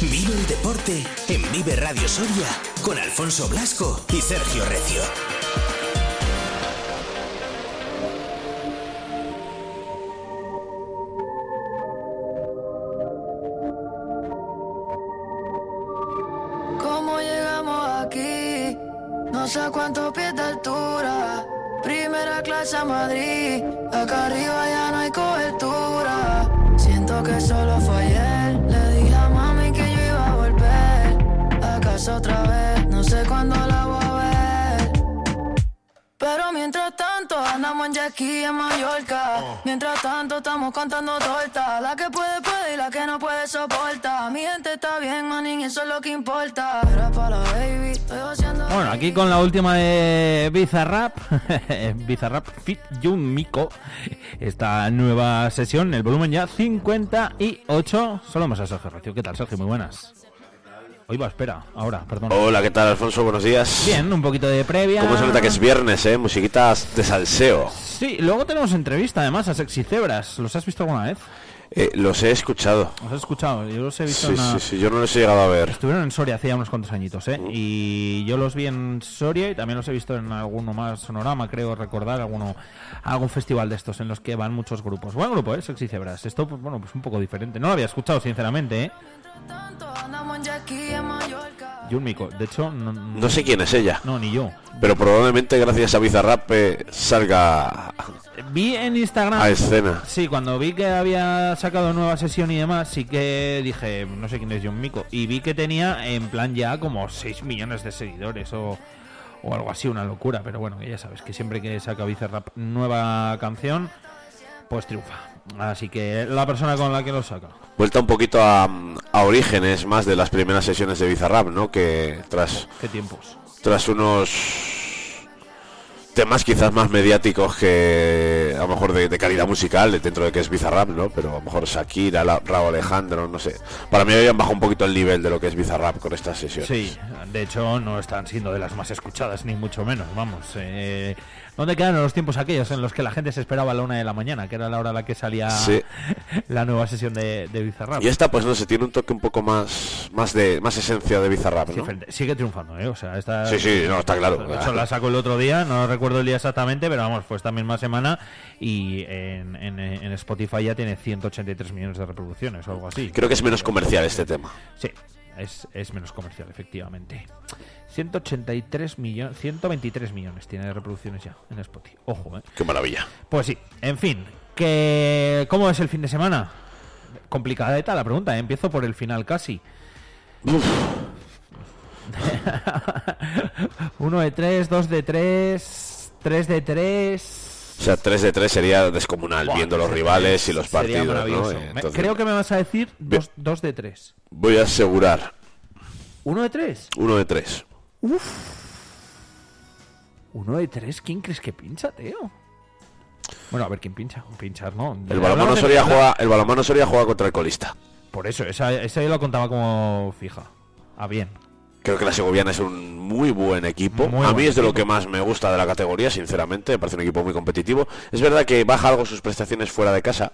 Vive el deporte en Vive Radio Soria con Alfonso Blasco y Sergio Recio. ¿Cómo llegamos aquí? No sé cuántos pies de altura. Primera clase a Madrid. Acá arriba ya no hay cobertura. Siento que solo fue otra vez. No sé cuándo la voy a ver. Pero mientras tanto andamos en jet ski en Mallorca. Mientras tanto estamos contando tortas. La que puede puede y la que no puede soporta. Mi gente está bien, manín, eso es lo que importa. Era para baby, estoy haciendo Bueno, aquí con la última de Bizarrap, Bizarrap Fit Jun Miko, esta nueva sesión, el volumen ya 58. Solo hemos a Sergio Recio. ¿Qué tal, Sergio? Muy buenas. Hoy va, espera, ahora, perdón. Hola, ¿qué tal, Alfonso? Buenos días. Bien, un poquito de previa. ¿Cómo se nota que es viernes, eh? Musiquitas de salseo. Sí, luego tenemos entrevista además a Sexy Cebras. ¿Los has visto alguna vez? Eh, los he escuchado. ¿Los has escuchado? Yo los he visto Sí, una- sí, sí, yo no los he llegado a ver. Estuvieron en Soria hace ya unos cuantos añitos, ¿eh? Y yo los vi en Soria y también los he visto en alguno más sonorama, creo recordar, alguno algún festival de estos en los que van muchos grupos. Buen grupo, ¿eh? Sexy Cebras. Esto, pues, bueno, pues un poco diferente. No lo había escuchado, sinceramente, ¿eh? Tanto andamos en jet ski en Mallorca. Jun Miko. De hecho, no, No sé quién es ella, No, ni yo. pero probablemente gracias a Bizarrap salga Vi en Instagram... a escena. Sí, cuando vi que había sacado nueva sesión y demás, sí que dije, no sé quién es Mico. Y vi que tenía en plan ya como 6 millones de seguidores o, o algo así, una locura. Pero bueno, ya sabes que siempre que saca Bizarrap nueva canción, pues triunfa. Así que la persona con la que lo saca. Vuelta un poquito a, a orígenes más de las primeras sesiones de Bizarrap, ¿no? Que tras, ¿Qué tiempos? tras unos temas quizás más mediáticos que a lo mejor de, de calidad musical dentro de que es Bizarrap, ¿no? Pero a lo mejor Shakira, la- Raúl Alejandro, no sé. Para mí habían bajado un poquito el nivel de lo que es Bizarrap con estas sesiones. Sí, de hecho no están siendo de las más escuchadas, ni mucho menos, vamos. Eh, ¿Dónde quedan los tiempos aquellos en los que la gente se esperaba a la una de la mañana, que era la hora a la que salía Sí. la nueva sesión de, de Bizarrap? Y esta, pues no sé, tiene un toque un poco más más de más esencia de Bizarrap, Sí, ¿no? frente- sigue triunfando, ¿eh? O sea, esta... Sí, sí, no, está claro. De hecho, la sacó el otro día, no recuerdo el día exactamente, pero vamos, fue esta misma semana y en, en- en Spotify ya tiene 183 millones de reproducciones o algo así. Creo que es menos comercial este tema. Sí, es, es menos comercial, efectivamente. 183 millones, 123 millones tiene de reproducciones ya en Spotify. Ojo, ¿eh? Qué maravilla. Pues sí, en fin, que ¿cómo es el fin de semana? Complicadeta la pregunta, ¿eh? empiezo por el final casi. Uno de tres, dos de tres, tres de tres. O sea, 3 de 3 sería descomunal, Buah, viendo los rivales y los partidos, ¿no? Eh, entonces, Creo que me vas a decir dos, dos de tres. Voy a asegurar ¿Uno de tres? 1 de 3. ¿Uno de tres? ¿Quién crees que pincha, Teo? Bueno, a ver quién pincha. Pinchar, ¿no? El balonmano Hablamos de Soria verdad. juega, el balonmano Soria juega contra el colista. Por eso, esa, esa yo la contaba como fija. Ah, bien. Creo que la Segoviana es un muy buen equipo. Muy a mí es de lo que más me gusta de la categoría, sinceramente. Me parece un equipo muy competitivo. Es verdad que baja algo sus prestaciones fuera de casa.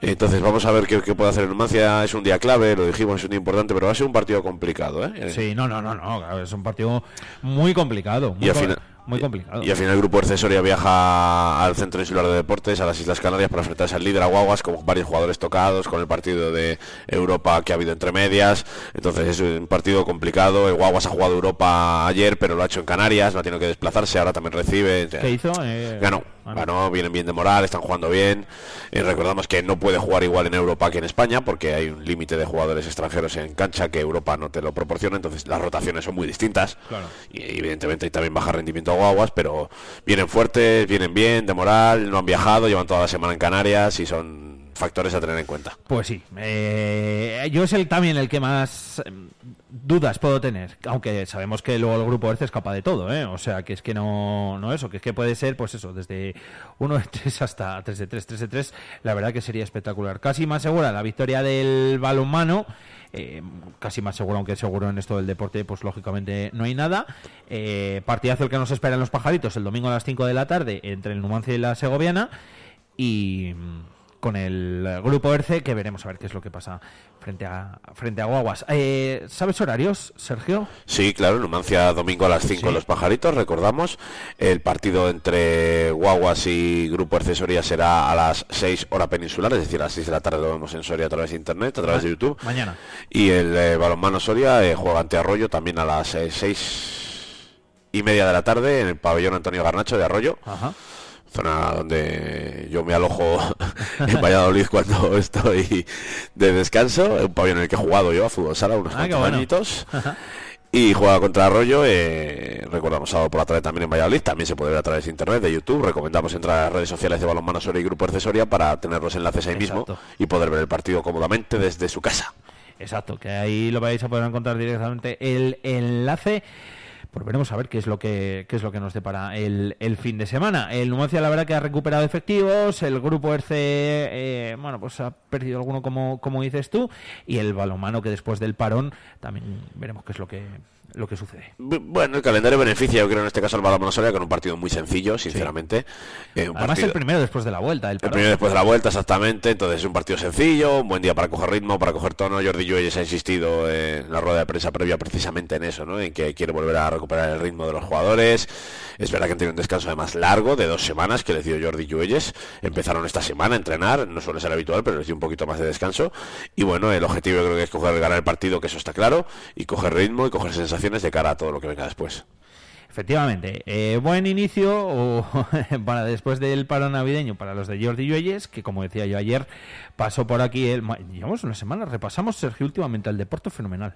Entonces vamos a ver qué, qué puede hacer el Numancia. Es un día clave, lo dijimos, es un día importante, pero va a ser un partido complicado. ¿eh? Sí, no, no, no, no. es un partido muy complicado. Muy, Y al co- final- muy complicado. Y al final el grupo Ercesoria viaja al Centro Insular de Deportes, a las Islas Canarias, para enfrentarse al líder Aguaguas, con varios jugadores tocados, con el partido de Europa que ha habido entre medias. Entonces es un partido complicado. El Guaguas ha jugado Europa ayer, pero lo ha hecho en Canarias, no ha tenido que desplazarse, ahora también recibe. ¿Qué hizo? Eh, Ganó, ganó. vienen bien de moral, están jugando bien. Eh, recordamos que no puede jugar igual en Europa que en España, porque hay un límite de jugadores extranjeros en cancha que Europa no te lo proporciona, entonces las rotaciones son muy distintas. Claro. Y evidentemente hay también baja rendimiento a guaguas, pero vienen fuertes, vienen bien, de moral, no han viajado, llevan toda la semana en Canarias y son factores a tener en cuenta. Pues sí. eh, yo es el también el que más dudas puedo tener. Aunque sabemos que luego el grupo Erce es capaz de todo, ¿eh? O sea, que es que no, no eso, que es que puede ser, pues eso, desde 1 de 3 hasta 3 de 3, 3 de 3. La verdad que sería espectacular. Casi más segura la victoria del balonmano. eh, casi más seguro, aunque seguro en esto del deporte, pues lógicamente no hay nada. Eh, partidazo el que nos espera en los pajaritos el domingo a las 5 de la tarde entre el Numancia y la Segoviana. Y, con el grupo ERCE, que veremos a ver qué es lo que pasa frente a frente a Guaguas. Eh, ¿Sabes horarios, Sergio? Sí, claro, Numancia domingo a las 5 Sí. los pajaritos, recordamos. El partido entre Guaguas y Grupo ERCE Soria será a las 6 hora peninsular, es decir, a las 6 de la tarde lo vemos en Soria a través de internet, a través de YouTube. Mañana. Y el eh, balonmano Soria eh, juega ante Arroyo también a las eh, 6 y media de la tarde en el pabellón Antonio Garnacho de Arroyo. Ajá. zona donde yo me alojo en Valladolid cuando estoy de descanso, un pabellón en el que he jugado yo a fútbol sala unos Ah, cuantos bueno. añitos. Y juega contra Arroyo, eh, recordamos sábado por la tarde también en Valladolid, también se puede ver a través de internet, de YouTube, recomendamos entrar a las redes sociales de Balonmano Soria y Grupo Ercesoria para tener los enlaces ahí mismo y poder ver el partido cómodamente desde su casa. Exacto, que ahí lo vais a poder encontrar directamente el enlace. Pues veremos a ver qué es lo que es lo que nos depara el, el fin de semana. El Numancia la verdad que ha recuperado efectivos, el grupo RC eh, bueno pues ha perdido alguno como, como dices tú, y el balomano que después del parón también veremos qué es lo que lo que sucede. Bu- Bueno, el calendario beneficia, yo creo, en este caso al Balonmano Soria con un partido muy sencillo, sinceramente. Eh, un Además partido- el primero después de la vuelta, el primero después de la vuelta, exactamente. Entonces es un partido sencillo, un buen día para coger ritmo, para coger tono. Jordi Lluelles ha insistido en la rueda de prensa previa precisamente en eso, ¿no? En que quiere volver a recuperar el ritmo de los jugadores. Es verdad que han tenido un descanso además largo, de dos semanas, que les dio Jordi Lluelles. Empezaron esta semana a entrenar, no suele ser habitual, pero les dio un poquito más de descanso. Y bueno, el objetivo yo creo que es coger, ganar el partido, que eso está claro, y coger ritmo y coger sensaciones de cara a todo lo que venga después. Efectivamente, eh, buen inicio o, para después del paro navideño para los de Jordi Lluelles, que como decía yo ayer, pasó por aquí, el, llevamos una semana, repasamos Sergio últimamente el deporte fenomenal.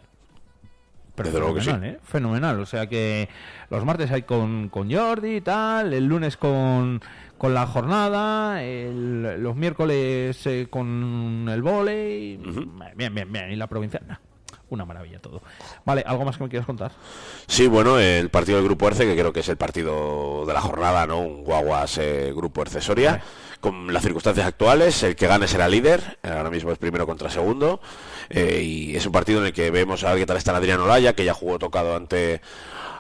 Pero Desde luego que fenomenal, ¿eh? Fenomenal, o sea que los martes hay con, con Jordi y tal, el lunes con, con la jornada, el- los miércoles eh, con el volei, bien, bien, bien, y la provincia, nah, una maravilla todo. Vale, ¿algo más que me quieras contar? Sí, bueno, el partido del Grupo Erce, que creo que es el partido de la jornada, ¿no? Un Guaguas eh, Grupo Erce Soria. Con las circunstancias actuales, el que gane será líder. Ahora mismo es primero contra segundo. eh, y es un partido en el que vemos a ver qué tal está Adrián Olaya, que ya jugó tocado ante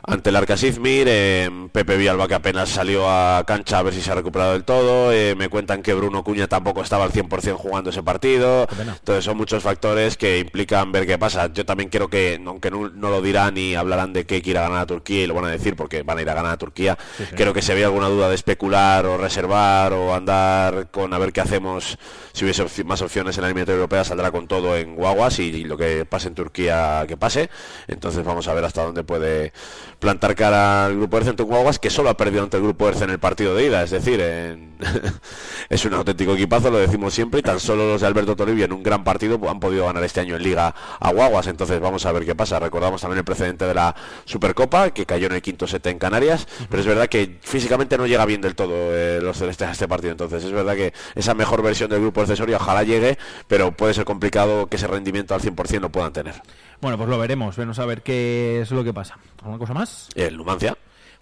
ante el Arcas Izmir, eh, Pepe Vialba que apenas salió a cancha a ver si se ha recuperado del todo, eh, me cuentan que Bruno Cuña tampoco estaba al 100% jugando ese partido, entonces son muchos factores que implican ver qué pasa. Yo también creo que, aunque no, no lo dirán y hablarán de que hay que ir a ganar a Turquía y lo van a decir porque van a ir a ganar a Turquía, creo que si había alguna duda de especular o reservar o andar con a ver qué hacemos, si hubiese más opciones en la eliminatoria europea, saldrá con todo en guaguas y, y lo que pase en Turquía que pase. Entonces vamos a ver hasta dónde puede plantar cara al grupo ERCE ante un guaguas que solo ha perdido ante el grupo ERCE en el partido de ida, es decir, en- es un auténtico equipazo, lo decimos siempre, y tan solo los de Alberto Toribio en un gran partido han podido ganar este año en Liga a Guaguas, entonces vamos a ver qué pasa. Recordamos también el precedente de la Supercopa, que cayó en el quinto set en Canarias, pero es verdad que físicamente no llega bien del todo eh, los celestes a este partido, entonces es verdad que esa mejor versión del grupo accesorio ojalá llegue, pero puede ser complicado que ese rendimiento al 100% lo puedan tener. Bueno, pues lo veremos, vamos a ver qué es lo que pasa. ¿Alguna cosa más? El Numancia.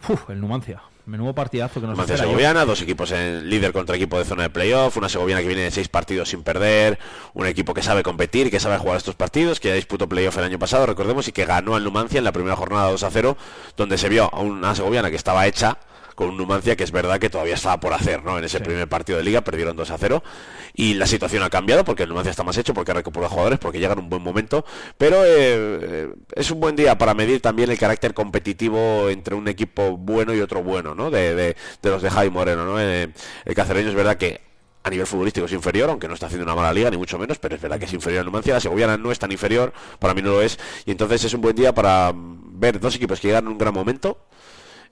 Uf, el Numancia. Menudo partidazo que nos Numancia. Yo- Segoviana, dos equipos en líder contra equipo de zona de playoff, una Segoviana que viene de seis partidos sin perder, un equipo que sabe competir, que sabe jugar estos partidos, que ya disputó playoff el año pasado, recordemos, y que ganó al Numancia en la primera jornada 2 a 0, donde se vio a una Segoviana que estaba hecha con un Numancia que es verdad que todavía estaba por hacer, ¿no? En ese primer partido de liga perdieron 2 a 0 y la situación ha cambiado porque el Numancia está más hecho, porque ha recuperado jugadores, porque llega en un buen momento, pero eh, eh, es un buen día para medir también el carácter competitivo entre un equipo bueno y otro bueno, ¿no? De, de- de los de Javi Moreno, ¿no? Eh, el cacereño es verdad que a nivel futbolístico es inferior, aunque no está haciendo una mala liga, ni mucho menos, pero es verdad que es inferior al Numancia. La Segoviana no es tan inferior, para mí no lo es, y entonces es un buen día para ver dos equipos que llegan en un gran momento.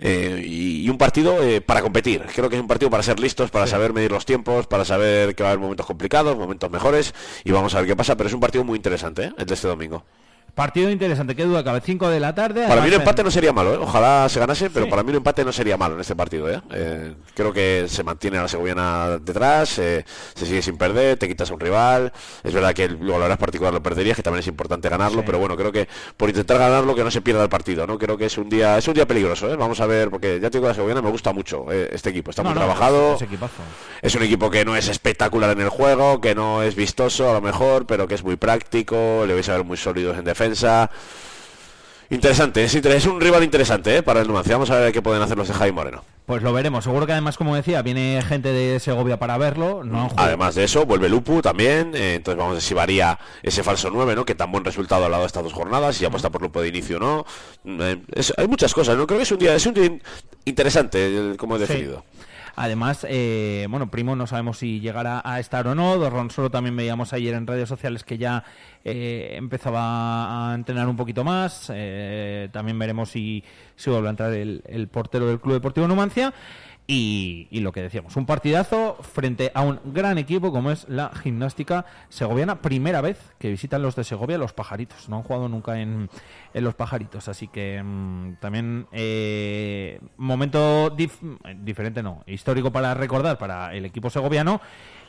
Eh, y, y un partido eh, para competir. Creo que es un partido para ser listos, para saber medir los tiempos, para saber que va a haber momentos complicados, momentos mejores, y vamos a ver qué pasa. Pero es un partido muy interesante, ¿eh? el de este domingo. Partido interesante, qué duda cabe. 5 de la tarde. Para mí un empate no sería malo, ¿eh? ojalá se ganase, pero Sí. para mí un empate no sería malo en este partido. ¿eh? Eh, creo que se mantiene a la Segoviana detrás, eh, se sigue sin perder, te quitas a un rival. Es verdad que luego la hora particular lo perderías, que también es importante ganarlo, Sí. pero bueno, creo que por intentar ganarlo que no se pierda el partido. no Creo que es un día es un día peligroso. ¿eh? Vamos a ver, porque ya te digo, la Segoviana me gusta mucho este equipo, está no, muy no, trabajado. Es un equipo que no es espectacular en el juego, que no es vistoso a lo mejor, pero que es muy práctico, le vais a ver muy sólidos en defensa. Interesante, es, un rival interesante ¿eh? para el Numancia. Vamos a ver qué pueden hacer los de Jaime Moreno. Pues lo veremos. Seguro que además, como decía, viene gente de Segovia para verlo. No Además de eso, vuelve Lupu también. eh, entonces vamos a ver si varía ese falso 9, ¿no? Que tan buen resultado ha dado estas dos jornadas. Si apuesta por Lupu de inicio o no. Eh, es- hay muchas cosas, ¿no? Creo que es un día, es un día in- interesante, el- como he Sí. Además, eh, bueno, Primo no sabemos si llegará a estar o no. Dorron solo también veíamos ayer en redes sociales que ya eh, empezaba a entrenar un poquito más. Eh, también veremos si, si vuelve a entrar el portero del Club Deportivo Numancia. Y, lo que decíamos, un partidazo frente a un gran equipo como es la gimnástica segoviana. Primera vez que visitan los de Segovia los pajaritos. No han jugado nunca en, en los pajaritos. Así que mm, también eh, momento dif- diferente, no, histórico para recordar para el equipo segoviano.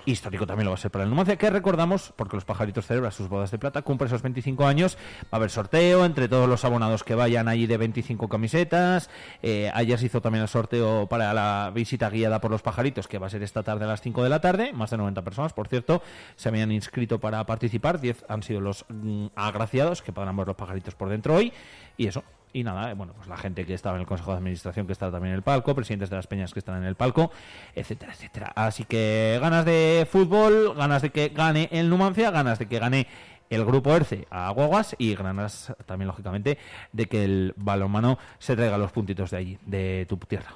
Histórico también lo va a ser para el Numancia, que recordamos, porque los pajaritos celebran sus bodas de plata, cumple esos 25 años, va a haber sorteo entre todos los abonados que vayan allí de 25 camisetas. Eh, ayer se hizo también el sorteo para la visita guiada por los pajaritos, que va a ser esta tarde a las 5 de la tarde. Más de 90 personas, por cierto, se habían inscrito para participar. 10 han sido los mm, agraciados que podrán ver los pajaritos por dentro hoy. Y eso, y nada, eh, bueno, pues la gente que estaba en el Consejo de Administración que está también en el palco, presidentes de las peñas que están en el palco, etcétera, etcétera. Así que ganas de fútbol, ganas de que gane el Numancia, ganas de que gane el grupo ERCE a Guaguas y ganas también, lógicamente, de que el balonmano se traiga los puntitos de allí, de tu tierra.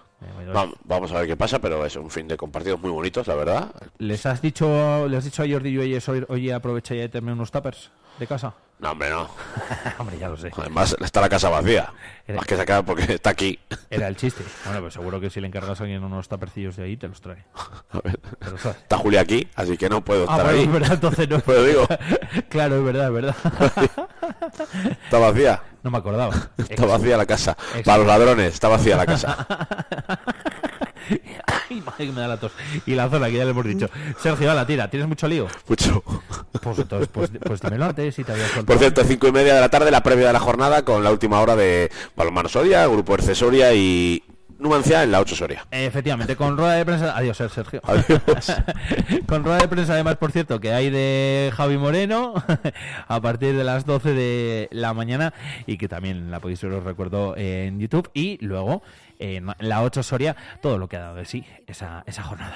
Va- vamos a ver qué pasa, pero es un fin de compartidos muy bonitos, la verdad. ¿Les has dicho, les has dicho a Jordi y oye, oye, aprovecha y tráeme unos tuppers de casa? No, hombre, no. Hombre, ya lo sé. Además, está la casa vacía. Era- Más que sacar porque está aquí. Era el chiste. Bueno, pues seguro que si le encargas a alguien unos tapercillos de ahí, te los trae. A ver. Está Julia aquí, así que no puedo Ah, estar bueno, ahí. es verdad, entonces no. Pero digo, claro, es verdad, es verdad. está vacía. No me acordaba. Está vacía la casa. Para los ladrones, está vacía la casa. Ay, madre que me da la tos. Y la zona, que ya le hemos dicho. Sergio, la tira. ¿Tienes mucho lío? Mucho. Pues entonces, pues, pues dímelo antes si te había. Por cierto, cinco y media de la tarde, la previa de la jornada, con la última hora de Balonmano Soria, Grupo Erce Soria y Numancia en la 8 Soria. Efectivamente, con rueda de prensa. Adiós, eh, Sergio. Adiós. con rueda de prensa, además, por cierto, que hay de Javi Moreno a partir de las 12 de la mañana y que también la podéis ver, os recuerdo, en YouTube. Y luego en la 8 Soria, todo lo que ha dado de sí esa, esa jornada.